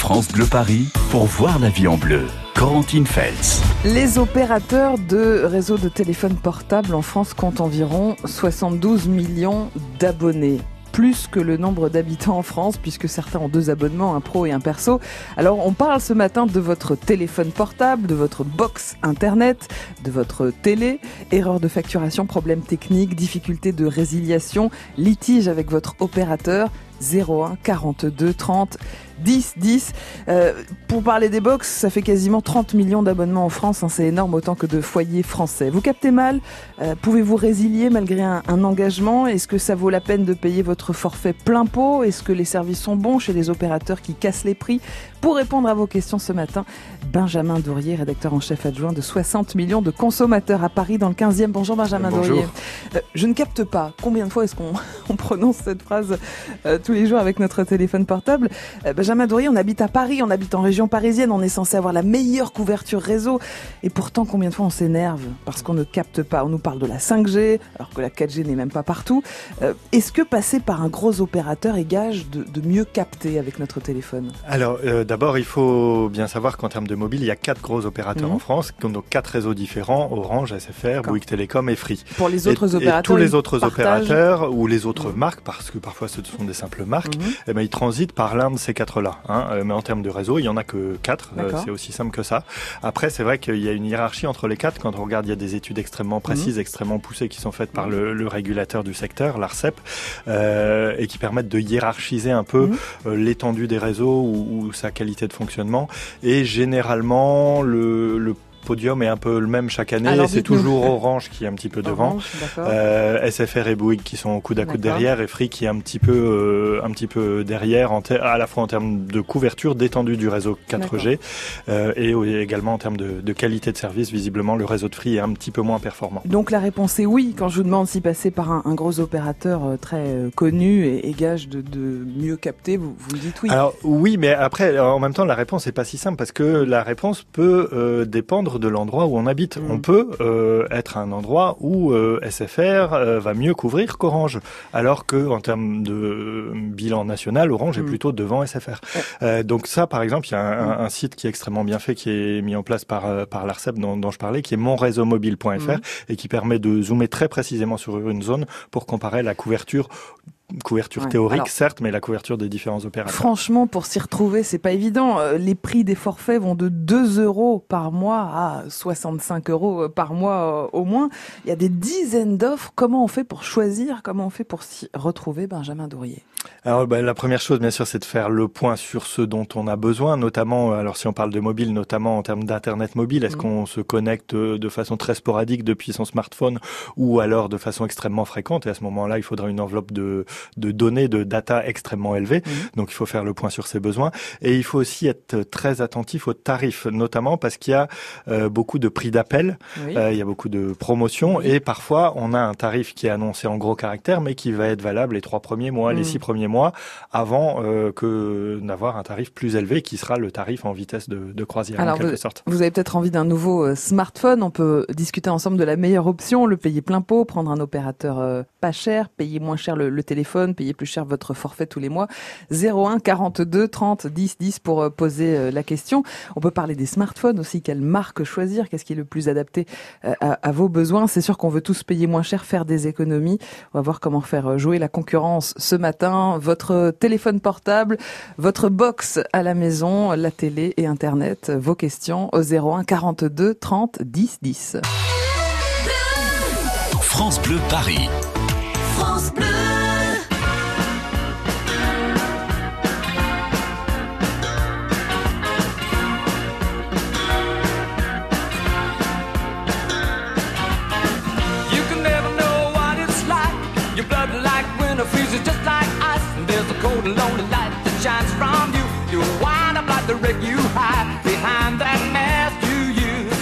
France Bleu Paris pour voir la vie en bleu. Corentine Feltz. Les opérateurs de réseaux de téléphone portable en France comptent environ 72 millions d'abonnés plus que le nombre d'habitants en France, puisque certains ont deux abonnements, un pro et un perso. Alors on parle ce matin de votre téléphone portable, de votre box internet, de votre télé, erreur de facturation, problème technique, difficulté de résiliation, litige avec votre opérateur, 01 42 30 10 10. pour parler des box, ça fait quasiment 30 millions d'abonnements en France. Hein, c'est énorme autant que de foyers français. Vous captez mal euh, Pouvez-vous résilier malgré un engagement? Est-ce que ça vaut la peine de payer votre forfait plein pot? Est-ce que les services sont bons chez les opérateurs qui cassent les prix? Pour répondre à vos questions ce matin, Benjamin Dourier, rédacteur en chef adjoint de 60 millions de consommateurs à Paris dans le 15e. Bonjour Benjamin Bonjour. Dourier. Euh, je ne capte pas. Combien de fois est-ce qu'on on prononce cette phrase euh, tous les jours avec notre téléphone portable euh, Benjamin Dourier, on habite à Paris, on habite en région parisienne, on est censé avoir la meilleure couverture réseau. Et pourtant, combien de fois on s'énerve parce qu'on ne capte pas? On nous parle de la 5G, alors que la 4G n'est même pas partout. Euh, Est-ce que passer par un gros opérateur est gage de, de mieux capter avec notre téléphone? Alors, euh, d'abord, il faut bien savoir qu'en termes de mobile, il y a quatre gros opérateurs Mhm. en France, qui ont donc quatre réseaux différents Orange, SFR. Bouygues Télécom et Free. Pour les Et- autres et, opérateurs, tous les autres partagent- opérateurs ou les autres Mhm. marques, parce que parfois ce sont des simples marques, Mhm. eh ben, ils transitent par l'un de ces quatre-là. Hein. Euh, mais en termes de réseau, il y en a que quatre. Euh, c'est aussi simple que ça. Après, c'est vrai qu'il y a une hiérarchie entre les quatre. Quand on regarde, il y a des études extrêmement précises, extrêmement poussées qui sont faites par le, le régulateur du secteur, l'ARCEP, euh, et qui permettent de hiérarchiser un peu euh, l'étendue des réseaux ou, ou sa de fonctionnement. Et généralement, le, le podium est un peu le même chaque année. Alors, C'est toujours Orange qui est un petit peu devant. Orange. Euh, SFR et Bouygues qui sont coude à coude derrière et Free qui est un petit peu euh, un petit peu derrière en ter- à la fois en termes de couverture d'étendue du réseau 4G euh, et également en termes de, de qualité de service visiblement le réseau de Free est un petit peu moins performant. Donc la réponse est oui. Quand je vous demande si passer par un, un gros opérateur très connu et, et gage de, de mieux capter, vous, vous dites oui. Alors oui, mais après en même temps la réponse est pas si simple parce que la réponse peut euh, dépendre de l'endroit où on habite. Mm. On peut euh, être à un endroit où euh, SFR euh, va mieux couvrir qu'Orange, alors que en termes de bilan national, Orange est Mm. plutôt devant SFR. Ouais. Donc ça, par exemple, il y a un, un- site qui est extrêmement bien fait, qui est mis en place par par l'Arcep dont, dont je parlais, qui est monréseaumobile.fr Mm. et qui permet de zoomer très précisément sur une zone pour comparer la couverture couverture Ouais. théorique Alors- certes, mais la couverture des différents opérateurs. Franchement, pour s'y retrouver, c'est pas évident. Euh, Les prix des forfaits vont de 2 euros par mois à 65 euros euh, par mois euh, au moins. Il y a des dizaines d'offres. Comment on fait pour choisir? Comment on fait pour s'y retrouver, Benjamin Dourier? Alors bah, la première chose bien sûr c'est de faire le point sur ce dont on a besoin, notamment alors si on parle de mobile, notamment en termes d'internet mobile, est-ce Mhm. qu'on se connecte de façon très sporadique depuis son smartphone ou alors de façon extrêmement fréquente? Et à ce moment-là il faudra une enveloppe de, de données, de data extrêmement élevée, Mhm. donc il faut faire le point sur ses besoins et il faut aussi être très attentif aux tarifs, notamment parce qu'il y a euh, beaucoup de prix d'appel Oui. euh, il y a beaucoup de promotions Oui. et parfois on a un tarif qui est annoncé en gros caractère mais qui va être valable les trois premiers mois, les six premiers mois avant euh, que d'avoir un tarif plus élevé qui sera le tarif en vitesse de, de croisière Alors, en quelque sorte. Vous avez peut-être envie d'un nouveau smartphone. On peut discuter ensemble de la meilleure option, le payer plein pot, prendre un opérateur pas cher, payer moins cher le, le téléphone, payer plus cher votre forfait tous les mois. 01 42 30 10 10 pour euh, poser euh, la question. On peut parler des smartphones aussi. Quelle marque choisir? Qu'est-ce qui est le plus adapté euh, à, à vos besoins? C'est sûr qu'on veut tous payer moins cher, faire des économies. On va voir comment faire jouer la concurrence ce matin. Votre téléphone portable, votre box à la maison, la télé et Internet. Vos questions au 01 42 30 10 10. France Bleu Paris. France Bleu. Cold and lonely light that shines from you. You wind up like the wreck you hide behind that mask you use.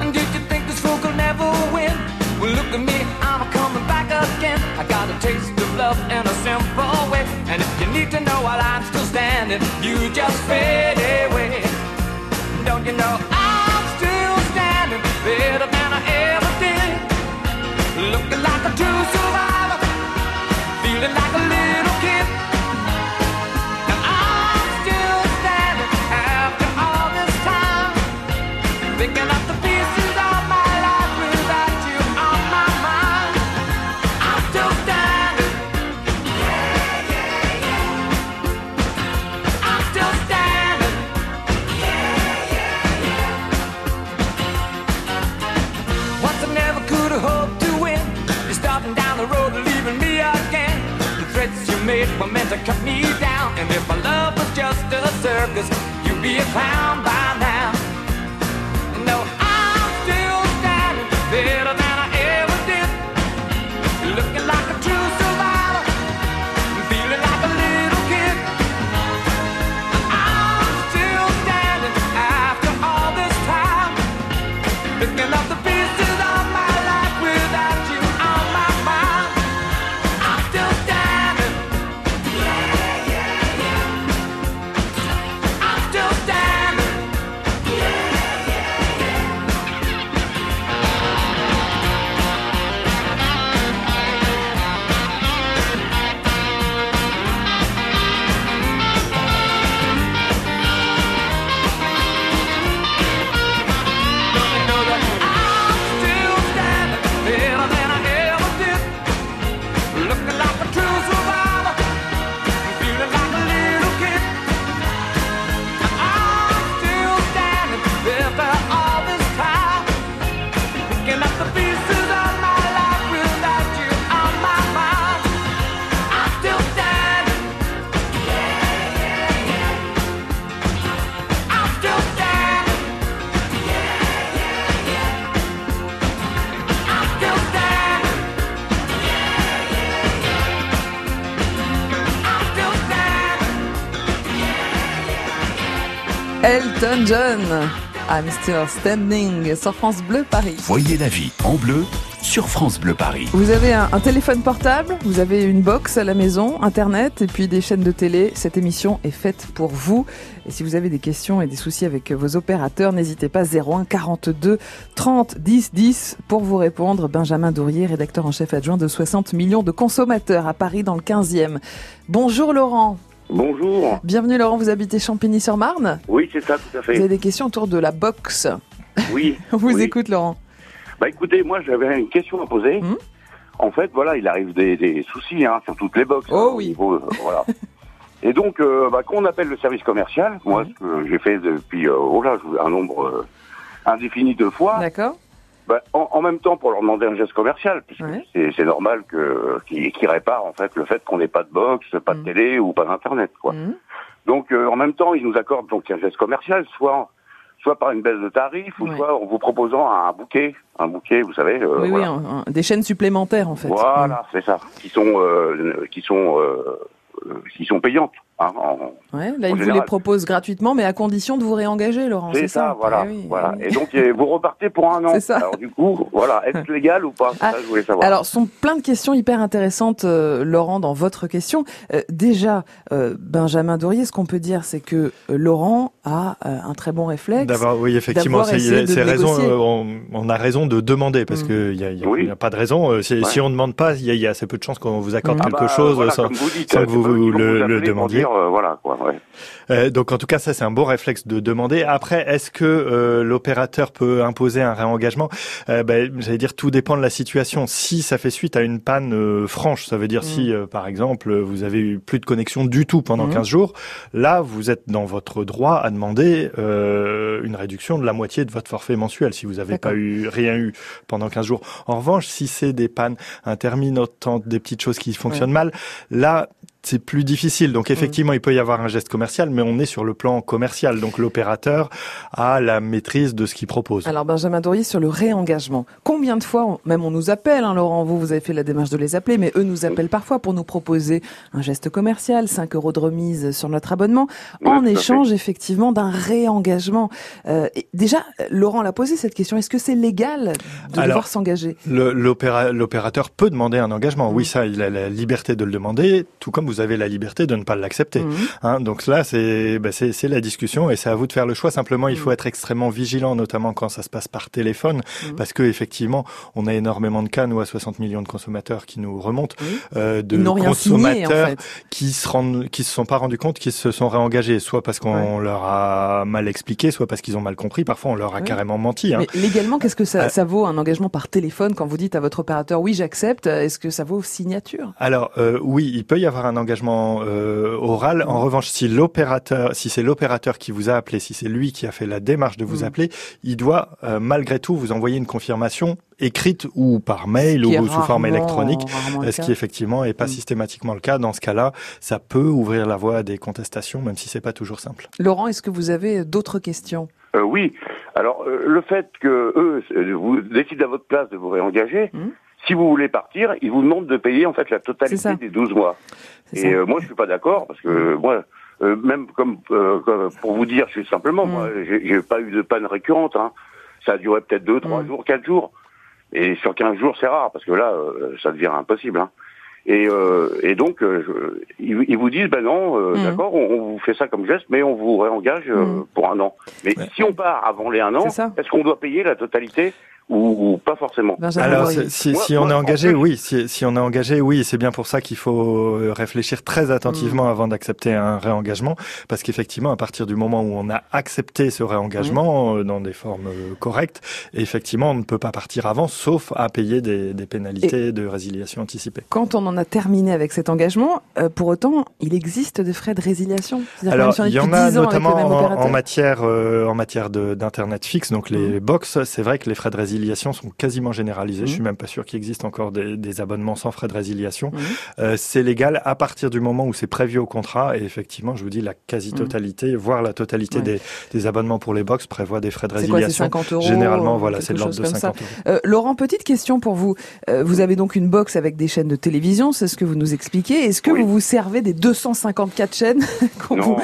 And did you think this fool could never win? Well, look at me, I'm coming back again. I got a taste of love in a simple way. And if you need to know while I'm still standing, you just fade away. Elton John, I'm Still Standing sur France Bleu Paris. Voyez la vie en bleu sur France Bleu Paris. Vous avez un, un téléphone portable, vous avez une box à la maison, internet et puis des chaînes de télé. Cette émission est faite pour vous. Et si vous avez des questions et des soucis avec vos opérateurs, n'hésitez pas 01 42 30 10 10 pour vous répondre. Benjamin Dourier, rédacteur en chef adjoint de 60 millions de consommateurs à Paris dans le 15e. Bonjour Laurent. Bonjour. Bienvenue Laurent, vous habitez Champigny-sur-Marne. Oui, c'est ça, tout à Vous avez fait. des questions autour de la box. Oui. On vous oui. écoute Laurent. Bah écoutez, moi j'avais une question à poser. Hmm En fait, voilà, il arrive des, des soucis hein, sur toutes les box. Oh hein, au oui. niveau, euh, voilà. Et donc, euh, bah, quand on appelle le service commercial, moi, Hmm. ce que j'ai fait depuis euh, oh là, je- un nombre euh, indéfini de fois, D'accord bah, en, en même temps pour leur demander un geste commercial, puisque Ouais. c'est normal que qu'ils qu'ils réparent en fait le fait qu'on n'ait pas de box, pas de Hmm. télé ou pas d'internet, quoi. Mhm. Donc euh, en même temps, ils nous accordent donc un geste commercial, soit soit par une baisse de tarif, ou Ouais. soit en vous proposant un bouquet, un bouquet, vous savez. euh, Oui, oui, voilà, un- un- des chaînes supplémentaires en fait. Voilà, c'est ça, qui sont euh, qui sont qui sont payantes. Hein, en-. Ouais, là, En ils vous les général. proposent gratuitement, mais à condition de vous réengager, Laurent. c'est ça, voilà, Eh oui, voilà. eh oui. Et donc vous repartez pour un an. C'est ça. Alors du coup, voilà, est-ce légal ou pas? Ah, Ça, je voulais savoir. Alors, ce sont plein de questions hyper intéressantes, euh, Laurent, dans votre question. Euh, déjà, euh, Benjamin Dourier, ce qu'on peut dire, c'est que euh, Laurent a euh, un très bon réflexe. D'avoir, oui, effectivement, c'est raison. euh, on, on a raison de demander parce Mm. que il y a, il y a- Oui. il y a pas de raison. Si, Ouais. si on ne demande pas, il y, a, il y a assez peu de chances qu'on vous accorde Mm. Ah quelque bah, chose voilà, sans, dites, que vous, le, demandiez. Dire, euh, voilà, quoi. Ouais. Euh, donc en tout cas, ça c'est un bon réflexe de demander. Après, est-ce que euh, l'opérateur peut imposer un réengagement? Euh, ben, J'allais dire, tout dépend de la situation. Si ça fait suite à une panne euh, franche, ça veut dire Mm. si, euh, par exemple, vous avez eu plus de connexion du tout pendant Mm. 15 jours, là, vous êtes dans votre droit à demander euh, une réduction de la moitié de votre forfait mensuel si vous n'avez pas eu rien eu pendant 15 jours. En revanche, si c'est des pannes intermittentes, des petites choses qui fonctionnent mal, là, c'est plus difficile. Donc effectivement, il peut y avoir un geste commercial, mais on est sur le plan commercial. Donc l'opérateur a la maîtrise de ce qu'il propose. Alors, Benjamin Dourier, sur le réengagement. Combien de fois, on- même on nous appelle, hein, Laurent, vous, vous avez fait la démarche de les appeler, mais eux nous appellent parfois pour nous proposer un geste commercial, 5 euros de remise sur notre abonnement, Oui, en échange, effectivement, d'un réengagement. Euh, et déjà, Laurent l'a posé cette question. Est-ce que c'est légal de Alors, devoir s'engager? L'opérateur peut demander un engagement. Mm. Oui, ça, il a la liberté de le demander, tout comme vous avez la liberté de ne pas l'accepter. Mhm. Hein, donc là, c'est bah, c'est la discussion et c'est à vous de faire le choix. Simplement, il faut être extrêmement vigilant, notamment quand ça se passe par téléphone, Mhm. parce que effectivement, on a énormément de cas, nous à 60 millions de consommateurs qui nous remontent, euh, de signé, en consommateurs fait. qui se rendent, qui se sont pas rendus compte qu'ils se sont réengagés, soit parce qu'on leur a mal expliqué, soit parce qu'ils ont mal compris. Parfois, on leur a carrément menti. Hein. Mais légalement, qu'est-ce que ça, Euh, ça vaut un engagement par téléphone quand vous dites à votre opérateur oui j'accepte Est-ce que ça vaut signature? Alors euh, oui, il peut y avoir un engagement euh, oral. En revanche, si l'opérateur, si c'est l'opérateur qui vous a appelé, si c'est lui qui a fait la démarche de vous Mm. appeler, il doit euh, malgré tout vous envoyer une confirmation écrite ou par mail ou sous forme électronique. euh, Ce qui effectivement est pas Mm. systématiquement le cas. Dans ce cas-là, ça peut ouvrir la voie à des contestations, même si c'est pas toujours simple. Laurent, est-ce que vous avez d'autres questions? Euh, oui. Alors, euh, le fait que eux euh, vous décident à votre place de vous réengager, si vous voulez partir, ils vous demandent de payer en fait la totalité des 12 mois. Et euh, moi, je suis pas d'accord parce que euh, moi, euh, même comme, euh, comme- pour vous dire, je suis simplement, Mm. moi, j'ai pas eu de panne récurrente. Hein. Ça a duré peut-être deux, trois Mm. jours, quatre jours. Et sur 15 jours, c'est rare parce que là, euh, ça devient impossible. Hein. Et, euh, et donc, euh, je- ils, ils vous disent, ben non, euh, Mm. d'accord, on, on vous fait ça comme geste, mais on vous réengage euh, Mm. pour un an. Mais Ouais. si on part avant les un an, est-ce qu'on doit payer la totalité? Ou, ou pas forcément Benjamin Alors, si, Moi- si on moi, est en engagé, oui. Si, si on est engagé, oui. C'est bien pour ça qu'il faut euh, réfléchir très attentivement Mm. avant d'accepter un réengagement, parce qu'effectivement, à partir du moment où on a accepté ce réengagement euh, dans des formes euh, correctes, effectivement, on ne peut pas partir avant, sauf à payer des, des pénalités de résiliation anticipée. Quand on en a terminé avec cet engagement, euh, pour autant, il existe des frais de résiliation. Alors, il y en a 10 ans avec notamment en, matière euh, en matière d'internet fixe, donc les Mm. box. C'est vrai que les frais de résiliation sont quasiment généralisés. Mhm. Je suis même pas sûr qu'il existe encore des, des abonnements sans frais de résiliation. Mhm. Euh, c'est légal à partir du moment où c'est prévu au contrat. Et effectivement, je vous dis la quasi-totalité, voire la totalité Ouais. des, des abonnements pour les box prévoit des frais de C'est quoi, c'est résiliation. 50 euros Généralement, euh, voilà, c'est de l'ordre de comme ça. 50 euros. Euh, Laurent, petite question pour vous. Euh, vous avez donc une box avec des chaînes de télévision, c'est ce que vous nous expliquez. Est-ce que Oui. vous vous servez des 254 chaînes qu'on Non, vous,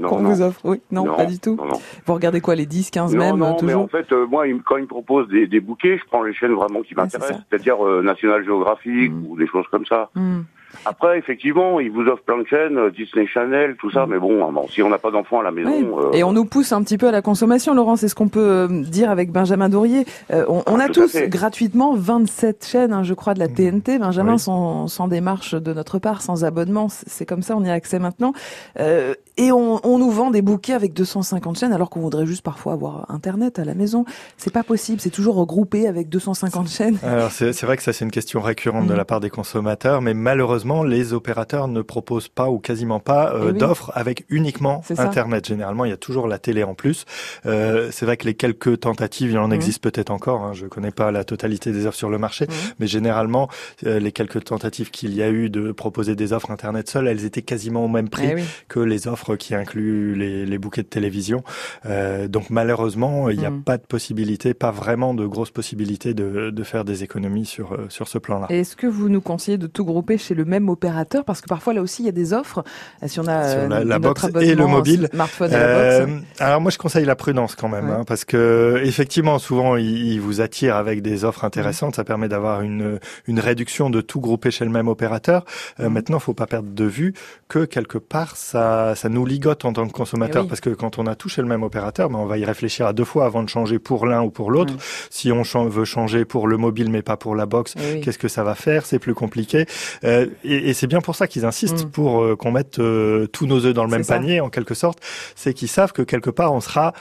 non, qu'on non. vous offre? Oui, non, pas du tout. Non, non. Vous regardez quoi, les 10, 15 Non, même, non, mais toujours? en fait, euh, moi, quand ils me proposent des, des bouquets, je prends les chaînes vraiment qui m'intéressent, c'est-à-dire euh, National Geographic Mm. ou des choses comme ça. Hmm. Après, effectivement, ils vous offrent plein de chaînes, euh, Disney Channel, tout ça, Mm. mais bon, bon, si on n'a pas d'enfants à la maison... Oui. euh, Et on nous pousse un petit peu à la consommation, Laurent, c'est ce qu'on peut euh, dire avec Benjamin Dourier. Euh, on, on Ah, a tous gratuitement 27 chaînes, hein, je crois, de la TNT. Benjamin, Oui. sans, sans démarche de notre part, sans abonnement, c'est comme ça, on y a accès maintenant. Euh, et on, on nous vend des bouquets avec 250 chaînes, alors qu'on voudrait juste parfois avoir Internet à la maison. C'est pas possible, c'est toujours regroupé avec 250 chaînes. Alors c'est vrai que ça c'est une question récurrente de Mhm. la part des consommateurs, mais malheureusement les opérateurs ne proposent pas ou quasiment pas euh, Eh oui. d'offres avec uniquement ça. Internet. Généralement il y a toujours la télé en plus. Euh, c'est vrai que les quelques tentatives, il en Mhm. existe peut-être encore. Hein, je connais pas la totalité des offres sur le marché, Mhm. mais généralement euh, les quelques tentatives qu'il y a eu de proposer des offres Internet seules, elles étaient quasiment au même prix Eh oui. que les offres qui incluent les, les bouquets de télévision. Donc malheureusement, il n'y a Mm. pas de possibilité, pas vraiment de grosses possibilités de, de faire des économies sur, sur ce plan-là. Est-ce que vous nous conseillez de tout grouper chez le même opérateur Parce que parfois, là aussi, il y a des offres. Euh, Si on a Sur euh, la- la box et le mobile. smartphone et la box. alors moi je conseille la prudence quand même, Ouais. hein, parce que effectivement souvent ils, vous attirent avec des offres intéressantes, ça permet d'avoir une, une réduction de tout grouper chez le même opérateur. Euh, Mhm. Maintenant faut pas perdre de vue que quelque part ça, ça nous ligote en tant que consommateur, Eh oui. parce que quand on a tout chez le même opérateur, ben, on va y réfléchir à deux fois avant de changer pour l'un ou pour l'autre. Mhm. Si on veut changer pour le mobile mais pas pour la box, Eh oui. Qu'est-ce que ça va faire? C'est plus compliqué. Euh, et et c'est bien pour ça qu'ils insistent, Mm. pour euh, qu'on mette euh, tous nos œufs dans le même ça. panier, en quelque sorte. C'est qu'ils savent que quelque part, on sera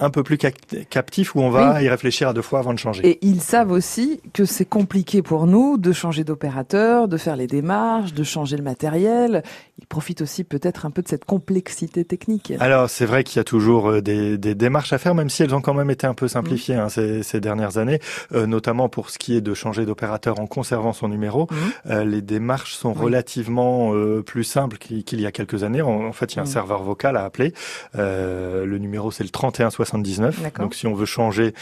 un peu plus cap- captif où on va y réfléchir à deux fois avant de changer. Et ils savent aussi que c'est compliqué pour nous de changer d'opérateur, de faire les démarches, de changer le matériel. Ils profitent aussi peut-être un peu de cette complexité technique. Alors c'est vrai qu'il y a toujours euh, des, des démarches à faire, même si elles ont quand même été un peu simplifiées Mm. hein, ces, ces dernières années, euh, notamment pour ce qui est de changer d'opérateur en conservant son numéro. Mhm. Euh, les démarches sont Oui. relativement euh, plus simples qu'il y a quelques années. En, en fait, il y a un Mm. serveur vocal à appeler. Le numéro c'est le 3179. D'accord. Donc si on veut changer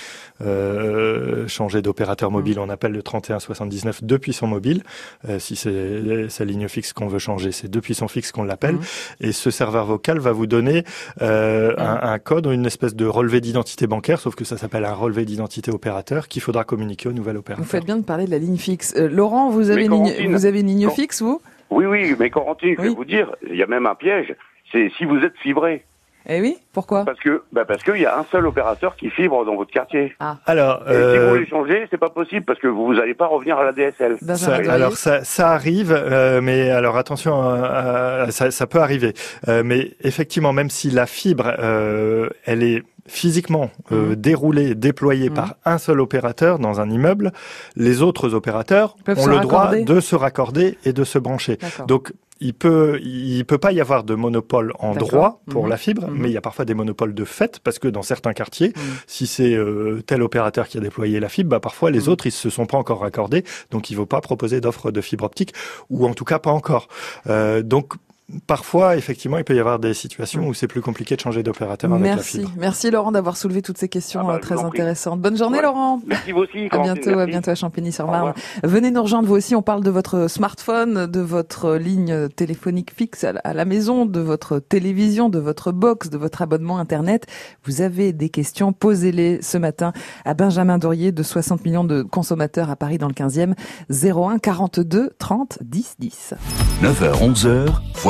euh, changer d'opérateur mobile, Mm. on appelle le 3179 depuis son mobile. Euh, si c'est sa ligne fixe qu'on veut changer, c'est depuis son fixe qu'on l'appelle. Mm. Et ce serveur vocal va vous donner euh, un, un code, une espèce de relevé d'identité bancaire, sauf que ça s'appelle un relevé d'identité opérateur qu'il faudra communiquer au nouvel opérateur. Vous faites bien de parler de la ligne fixe. Euh, Laurent, vous avez, ligne, Corentine, vous avez une ligne quand- fixe, vous? Oui, oui, mais Corentine, je vais Oui. vous dire, il y a même un piège. C'est si vous êtes fibré. Eh oui, pourquoi? Parce que, bah parce qu'il y a un seul opérateur qui fibre dans votre quartier. Alors, Et si vous euh, voulez changer, c'est pas possible parce que vous n'allez pas revenir à la DSL. Ça, alors ça, ça arrive, euh, mais alors attention, euh, euh, ça, ça peut arriver. Euh, mais effectivement, même si la fibre, euh, elle est physiquement euh, déroulé, déployé Mhm. par un seul opérateur dans un immeuble, les autres opérateurs Peuvent ont le droit de se raccorder et de se brancher. Donc il peut, il peut pas y avoir de monopole en droit pour Mhm. la fibre, Mhm. mais il y a parfois des monopoles de fait parce que dans certains quartiers, si c'est euh, tel opérateur qui a déployé la fibre, bah parfois les autres ils se sont pas encore raccordés, donc il ne faut pas proposer d'offre de fibre optique ou en tout cas pas encore. Euh, donc Parfois, effectivement, il peut y avoir des situations où c'est plus compliqué de changer d'opérateur avec la Merci, fibre. merci Laurent d'avoir soulevé toutes ces questions Ah bah, euh, très intéressantes. Bonne journée Ouais. Laurent. Merci vous aussi. À bientôt, à bientôt à Champigny-sur-Marne. Venez nous rejoindre vous aussi. On parle de votre smartphone, de votre ligne téléphonique fixe à la- à la maison, de votre télévision, de votre box, de votre abonnement internet. Vous avez des questions, posez-les ce matin à Benjamin Dorier de 60 millions de consommateurs à Paris dans le 15e. 01 42 30 10 10. 9h, 11h,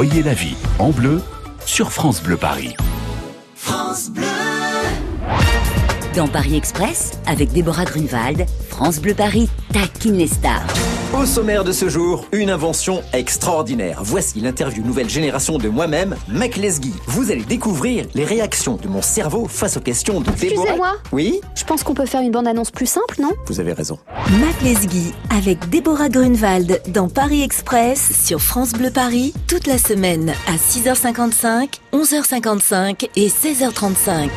voyez la vie en bleu sur France Bleu Paris. France Bleu. Dans Paris Express, avec Déborah Grunewald, France Bleu Paris taquine les stars. Au sommaire de ce jour, une invention extraordinaire. Voici l'interview nouvelle génération de moi-même, Mac Lesguy. Vous allez découvrir les réactions de mon cerveau face aux questions de Déborah. Excusez-moi, Oui, je pense qu'on peut faire une bande-annonce plus simple, non? Vous avez raison. Mac Lesguy avec Déborah Grunewald dans Paris Express sur France Bleu Paris toute la semaine à 6h55, 11h55 et 16h35.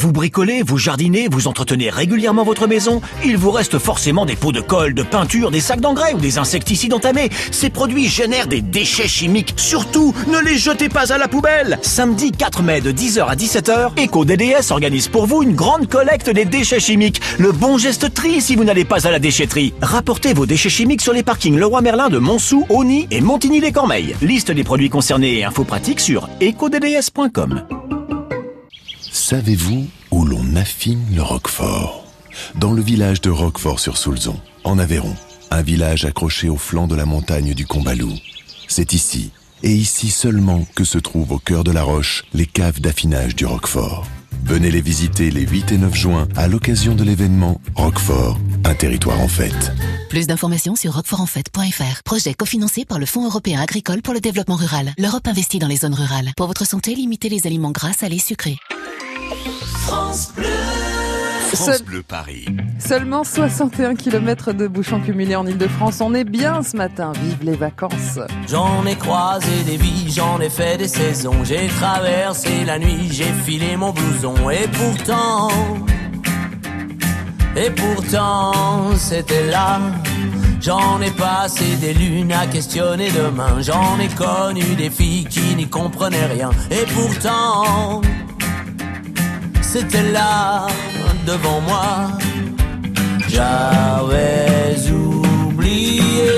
Vous bricolez, vous jardinez, vous entretenez régulièrement votre maison, il vous reste forcément des pots de colle, de peinture, des sacs d'engrais ou des insecticides entamés. Ces produits génèrent des déchets chimiques. Surtout, ne les jetez pas à la poubelle. Samedi 4 mai de 10h à 17h, EcoDDS organise pour vous une grande collecte des déchets chimiques. Le bon geste tri si vous n'allez pas à la déchetterie. Rapportez vos déchets chimiques sur les parkings Leroy Merlin de Montsou, Auny et Montigny-les-Cormeilles. Liste des produits concernés et infos pratiques sur ecodds.com. Savez-vous où l'on affine le Roquefort? Dans le village de Roquefort-sur-Soulzon, en Aveyron, un village accroché au flanc de la montagne du Combalou. C'est ici, et ici seulement, que se trouvent au cœur de la roche les caves d'affinage du Roquefort. Venez les visiter les 8 et 9 juin à l'occasion de l'événement Roquefort, un territoire en fête. Plus d'informations sur roquefortenfait.fr. Projet cofinancé par le Fonds européen agricole pour le développement rural. L'Europe investit dans les zones rurales. Pour votre santé, limitez les aliments gras, salés, sucrés. France Bleu. France Seul- Bleu Paris. Seulement 61 km de bouchons cumulés en Ile-de-France. On est bien ce matin. Vive les vacances. J'en ai croisé des vies, j'en ai fait des saisons. J'ai traversé la nuit, j'ai filé mon blouson. Et pourtant, et pourtant, c'était là. J'en ai passé des lunes à questionner demain. J'en ai connu des filles qui n'y comprenaient rien. Et pourtant, c'était là, devant moi. J'avais oublié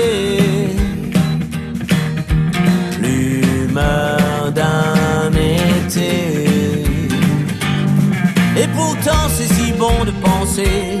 l'humeur d'un été. Et pourtant c'est si bon de penser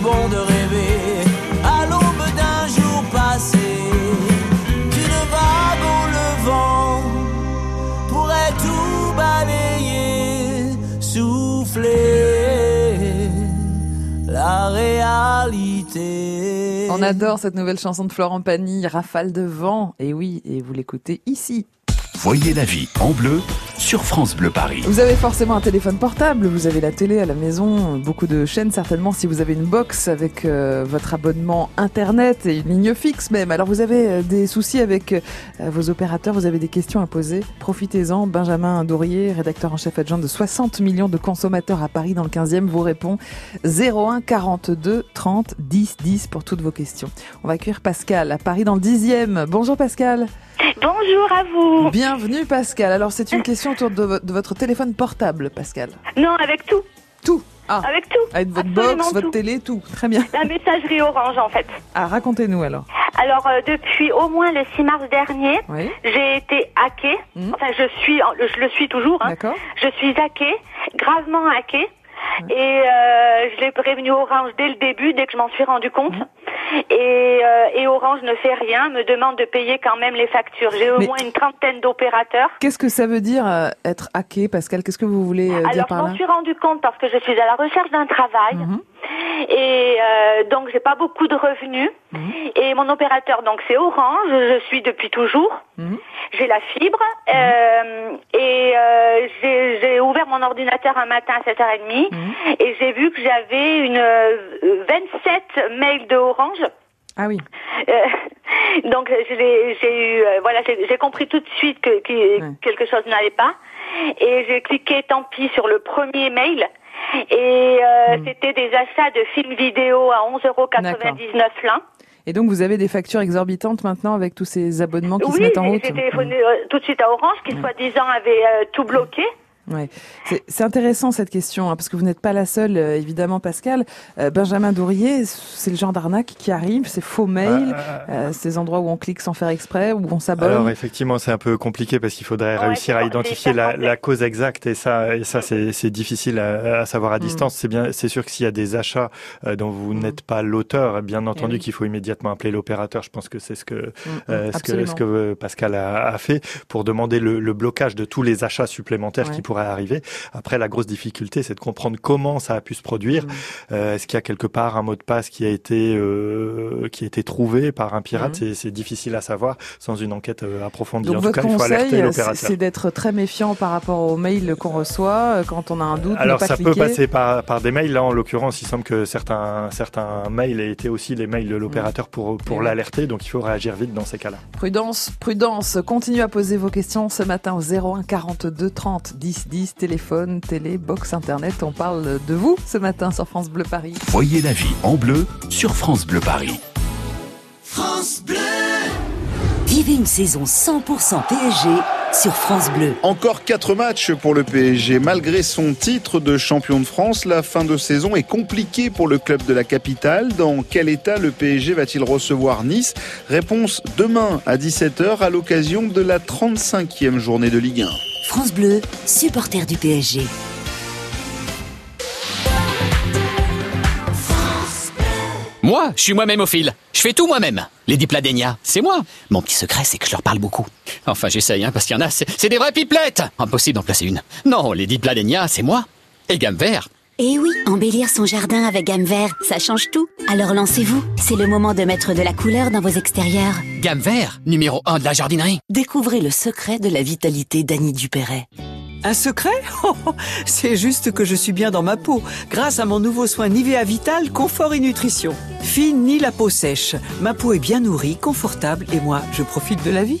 Bon de rêver à l'aube d'un jour passé qu'une vague au levant pourrait tout balayer, souffler la réalité. On adore cette nouvelle chanson de Florent Pagny, Rafale de vent. Et oui, et vous l'écoutez ici. Voyez la vie en bleu sur France Bleu Paris. Vous avez forcément un téléphone portable, vous avez la télé à la maison, beaucoup de chaînes certainement si vous avez une box avec euh, votre abonnement internet et une ligne fixe même. Alors vous avez euh, des soucis avec euh, vos opérateurs, vous avez des questions à poser, profitez-en. Benjamin Dourier, rédacteur en chef adjoint de 60 millions de consommateurs à Paris dans le 15e, vous répond 01 42 30 10 10 pour toutes vos questions. On va accueillir Pascal à Paris dans le 10e. Bonjour Pascal. Bonjour à vous. Bienvenue Pascal. Alors c'est une question autour de, vo- de votre téléphone portable, Pascal. Non, avec tout. Tout. Ah. Avec tout. Avec votre Absolument box, votre télé, tout. Très bien. La messagerie orange en fait. Ah, racontez-nous alors. Alors euh, depuis au moins le 6 mars dernier, Oui. j'ai été hackée. Enfin, je suis, je le suis toujours. hein. D'accord. Je suis hackée, gravement hackée. Et euh, je l'ai prévenu Orange dès le début, dès que je m'en suis rendu compte. Et, euh, et Orange ne fait rien, me demande de payer quand même les factures. J'ai au Mais- moins une trentaine d'opérateurs. Qu'est-ce que ça veut dire euh, être hacké, Pascal? Qu'est-ce que vous voulez euh, dire Alors, je par là? m'en suis rendu compte parce que je suis à la recherche d'un travail. Mhm. Et euh, donc, j'ai pas beaucoup de revenus. Mhm. Et mon opérateur, donc, c'est Orange. Je suis depuis toujours. Mhm. J'ai la fibre. Euh, et euh, j'ai j'ai ouvert mon ordinateur un matin à 7h30. Mhm. Et j'ai vu que j'avais une euh, 27 mails de Orange. Ah oui. Euh, donc j'ai eu euh, voilà j'ai j'ai compris tout de suite que, que quelque chose n'allait pas et j'ai cliqué tant pis sur le premier mail et euh, Hmm. c'était des achats de films vidéo à 11,99€ l'un. Et donc vous avez des factures exorbitantes maintenant avec tous ces abonnements qui se Oui, mettent en route j'ai téléphoné euh, tout de suite à Orange qui soi-disant avait euh, tout bloqué. Ouais. C'est- C'est intéressant cette question, hein, parce que vous n'êtes pas la seule, euh, évidemment, Pascal. Euh, Benjamin Dourier, c'est le genre d'arnaque qui arrive, ces faux mails, euh, ces endroits où on clique sans faire exprès, où on s'abonne. Alors effectivement, c'est un peu compliqué parce qu'il faudrait réussir à identifier la, la cause exacte et ça, et ça c'est c'est difficile à, à savoir à Mm. distance. C'est bien, c'est sûr que s'il y a des achats euh, dont vous n'êtes pas l'auteur, bien entendu oui. qu'il faut immédiatement appeler l'opérateur. Je pense que c'est ce que euh, ce que ce que Pascal a, a fait pour demander le, le blocage de tous les achats supplémentaires Ouais. qui pourraient arriver. Après, la grosse difficulté, c'est de comprendre comment ça a pu se produire. Mm. Euh, Est-ce qu'il y a quelque part un mot de passe qui a été euh, qui a été trouvé par un pirate? Mhm. C'est- difficile à savoir sans une enquête euh, approfondie. Donc en tout votre cas, il faut conseil, c'est d'être très méfiant par rapport aux mails qu'on reçoit, quand on a un doute, Alors ne pas ça cliquer. peut passer par, par des mails. Là, en l'occurrence, il semble que certains certains mails aient été aussi les mails de l'opérateur pour pour Mhm. l'alerter. Donc il faut réagir vite dans ces cas-là. Prudence, prudence. Continuez à poser vos questions ce matin au 01 42 30 10 10, téléphone, télé, box internet. On parle de vous ce matin sur France Bleu Paris. Voyez la vie en bleu sur France Bleu Paris. France Bleu. Vivez une saison 100% PSG sur France Bleu. Encore quatre matchs pour le PSG. Malgré son titre de champion de France, la fin de saison est compliquée pour le club de la capitale. Dans quel état le PSG va-t-il recevoir Nice? Réponse demain à 17h à l'occasion de la 35e journée de Ligue 1. France Bleu, supporter du PSG. Moi, je suis moi-même au fil. Je fais tout moi-même. Les dipladénia, c'est moi. Mon petit secret, c'est que je leur parle beaucoup. Enfin, j'essaye, hein, parce qu'il y en a, c'est des vraies pipelettes. Impossible d'en placer une. Non, les dipladénia, c'est moi. Et gamme vert. Et oui, embellir son jardin avec gamme vert, ça change tout. Alors lancez-vous, c'est le moment de mettre de la couleur dans vos extérieurs. Gamme vert, numéro 1 de la jardinerie. Découvrez le secret de la vitalité d'Annie Dupéret. Un secret? Oh, C'est juste que je suis bien dans ma peau, grâce à mon nouveau soin Nivea Vital Confort et Nutrition. Fine ni la peau sèche, ma peau est bien nourrie, confortable et moi, je profite de la vie.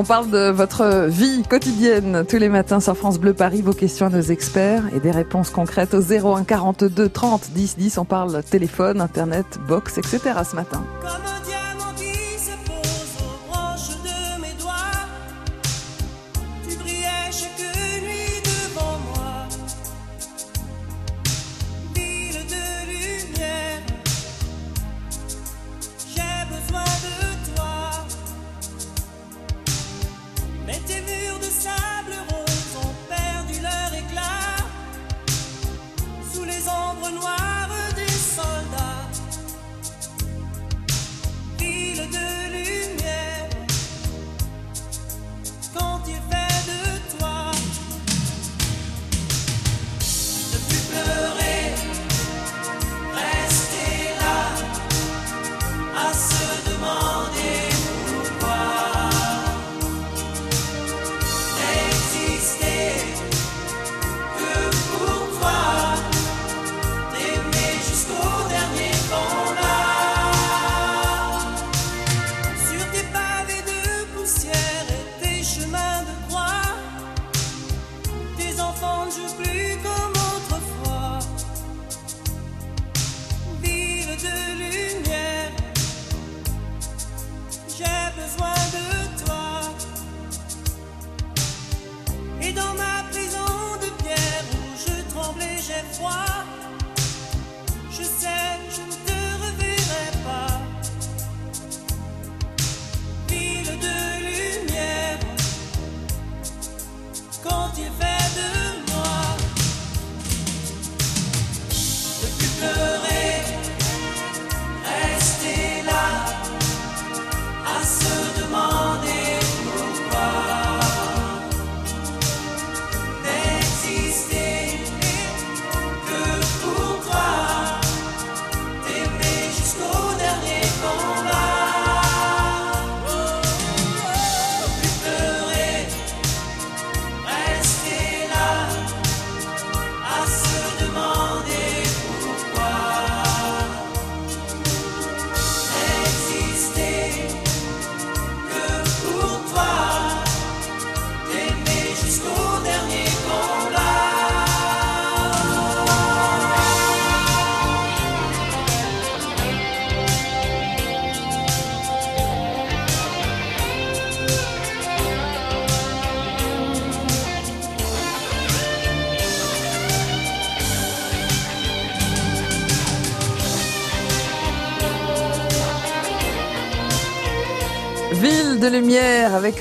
On parle de votre vie quotidienne tous les matins sur France Bleu Paris. Vos questions à nos experts et des réponses concrètes au 01 42 30 10 10. On parle téléphone, internet, box, etc. ce matin.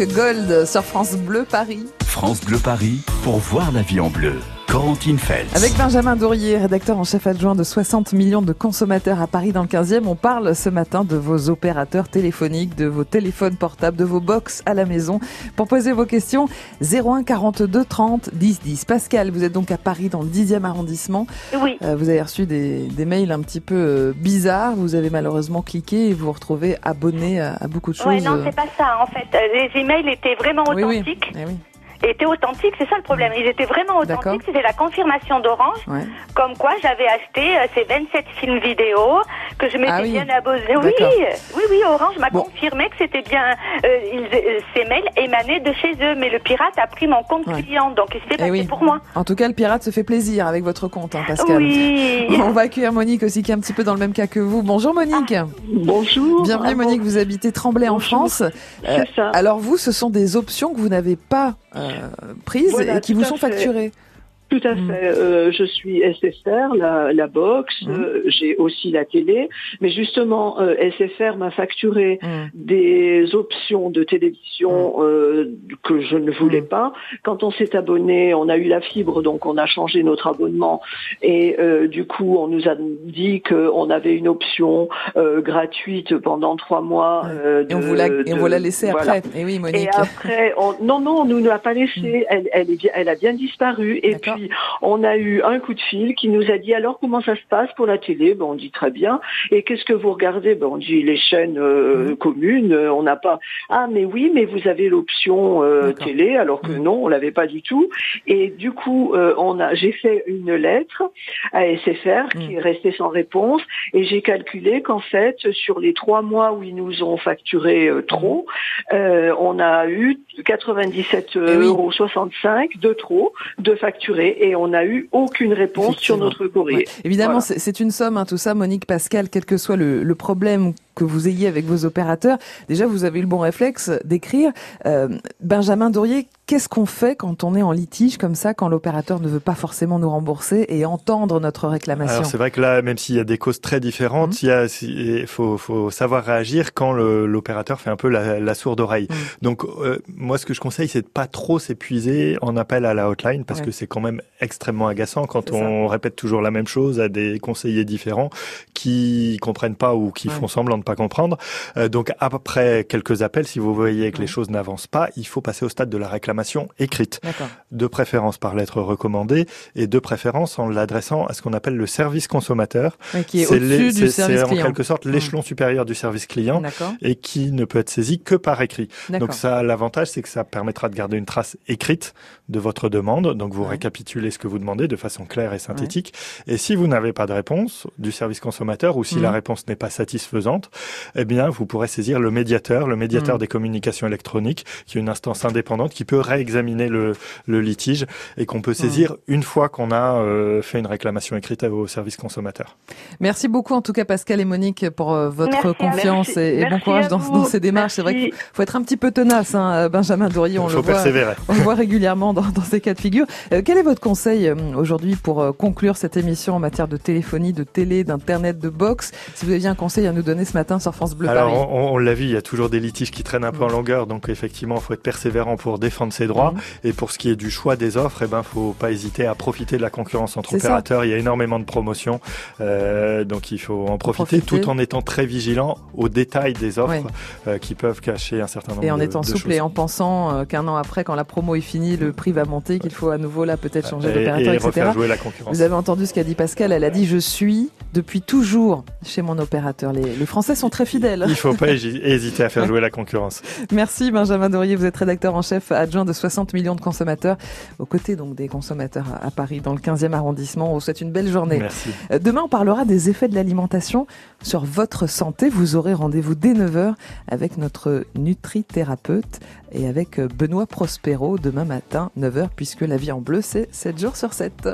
Gold sur France Bleu Paris. France Bleu Paris pour voir la vie en bleu. Corentine Feltz. Avec Benjamin Dourier, rédacteur en chef adjoint de 60 millions de consommateurs à Paris dans le 15e, on parle ce matin de vos opérateurs téléphoniques, de vos téléphones portables, de vos box à la maison. Pour poser vos questions, 01 42 30 10 10. Pascal, vous êtes donc à Paris dans le 10e arrondissement. Oui. Euh, vous avez reçu des, des mails un petit peu euh, bizarres. Vous avez malheureusement cliqué et vous vous retrouvez abonné à, à beaucoup de choses. Ouais, non, c'est pas ça. En fait, Euh, les emails étaient vraiment Oui, oui. authentiques. Eh oui. Étaient authentiques, c'est ça le problème. Ils étaient vraiment authentiques. C'était la confirmation d'Orange, Ouais. comme quoi j'avais acheté euh, ces 27 films vidéo, que je m'étais Ah oui. bien abonné. Oui, oui, oui. Orange m'a confirmé que c'était bien. euh, ils- euh, ces mails émanaient de chez eux, mais le pirate a pris mon compte Ouais. client, donc il s'est Eh passé oui. pour moi. En tout cas, le pirate se fait plaisir avec votre compte, hein, Pascal. Oui. On va accueillir Monique aussi, qui est un petit peu dans le même cas que vous. Bonjour Monique. Bonjour. Bienvenue Ah, Monique, vous habitez Tremblay en Bonjour. France. Euh, C'est ça. alors vous, ce sont des options que vous n'avez pas euh, prises Voilà, et qui vous sont facturées. Tout à fait. Euh, je suis SFR, la, la box. euh, J'ai aussi la télé. Mais justement, euh, SFR m'a facturé des options de télévision euh, que je ne voulais pas. Quand on s'est abonné, on a eu la fibre, donc on a changé notre abonnement. Et euh, du coup, on nous a dit qu'on avait une option euh, gratuite pendant trois mois. euh, Et on de- vous l'a, et on de- vous l'a laissé voilà. après. Et oui, Monique. Et après, on- non, non, on nous l'a pas Mm. laissé. Elle, elle, est bien, elle a bien disparu. Et puis, on a eu un coup de fil qui nous a dit alors comment ça se passe pour la télé? Ben, on dit très bien. Et qu'est-ce que vous regardez? Ben, on dit les chaînes Mm. euh, communes. euh, On n'a pas. Ah, mais oui, mais vous avez l'option euh, télé, alors Mm. que non, on l'avait pas du tout. Et du coup, euh, on a, j'ai fait une lettre à SFR Mm. qui est restée sans réponse. Et j'ai calculé qu'en fait, sur les trois mois où ils nous ont facturé trop, euh, on a eu 97 Eh euros 65 de trop de facturés et on n'a eu aucune réponse sur notre courrier. Ouais. Évidemment, Voilà. c'est c'est une somme, hein, tout ça, Monique Pascal, quel que soit le, le problème que vous ayez avec vos opérateurs. Déjà, vous avez eu le bon réflexe d'écrire. Euh, Benjamin Dourier, qu'est-ce qu'on fait quand on est en litige comme ça, quand l'opérateur ne veut pas forcément nous rembourser et entendre notre réclamation c'est vrai que là, même s'il y a des causes très différentes, il y a, il faut, faut savoir réagir quand l'opérateur fait un peu la, la sourde oreille. Donc euh, moi, ce que je conseille, c'est de pas trop s'épuiser en appel à la hotline parce Ouais. que c'est quand même extrêmement agaçant quand ça. on répète toujours la même chose à des conseillers différents qui comprennent pas ou qui Ouais. font semblant de pas comprendre. Euh, donc après quelques appels, si vous voyez que les choses n'avancent pas, il faut passer au stade de la réclamation écrite de préférence par lettre recommandée et de préférence en l'adressant à ce qu'on appelle le service consommateur. Ouais, qui est C'est les- du service C'est en client. quelque sorte l'échelon supérieur du service client et qui ne peut être saisi que par écrit. Donc ça, l'avantage, c'est que ça permettra de garder une trace écrite de votre demande. Donc vous récapitulez ce que vous demandez de façon claire et synthétique. Et si vous n'avez pas de réponse du service consommateur ou si Mhm. la réponse n'est pas satisfaisante, eh bien, vous pourrez saisir le médiateur, le médiateur Mm. des communications électroniques, qui est une instance indépendante qui peut réexaminer le, le litige et qu'on peut saisir une fois qu'on a euh, fait une réclamation écrite au service consommateur. Merci beaucoup en tout cas Pascal et Monique pour euh, votre Merci. confiance Merci. et, et bon courage dans, ces démarches. C'est vrai qu'il faut, être un petit peu tenace, hein, euh, Benjamin Dorier. On Il le faut voit, persévérer. on le voit régulièrement dans, dans ces cas de figure. Euh, quel est votre conseil euh, aujourd'hui pour euh, conclure cette émission en matière de téléphonie, de télé, d'internet, de box Si vous aviez un conseil à nous donner ce matin sur France Bleu Alors, Paris. on, on l'a vu, il y a toujours des litiges qui traînent un peu en longueur, donc effectivement, il faut être persévérant pour défendre ses droits. Et pour ce qui est du choix des offres, eh ben, faut pas hésiter à profiter de la concurrence entre ça. opérateurs. Il y a énormément de promotions, euh, donc il faut en profiter, profiter. tout en étant très vigilant aux détails des offres euh, qui peuvent cacher un certain nombre Et en de, étant de souple choses. et en pensant euh, qu'un an après, quand la promo est finie, le prix va monter, qu'il faut à nouveau là peut-être changer d'opérateur, et etc. jouer la concurrence. Vous avez entendu ce qu'a dit Pascal. Elle a dit je suis depuis toujours chez mon opérateur. Les, les Français sont très fidèles. Il faut pas hési- hésiter à faire jouer la concurrence. Merci Benjamin Dorier, vous êtes rédacteur en chef adjoint de 60 millions de consommateurs, aux côtés donc des consommateurs à à Paris, dans le 15e arrondissement. On vous souhaite une belle journée. Merci. Euh, Demain, on parlera des effets de l'alimentation sur votre santé. Vous aurez rendez-vous dès 9h avec notre nutrithérapeute et avec euh, Benoît Prospero demain matin, 9h, puisque la vie en bleu, c'est 7 jours sur 7.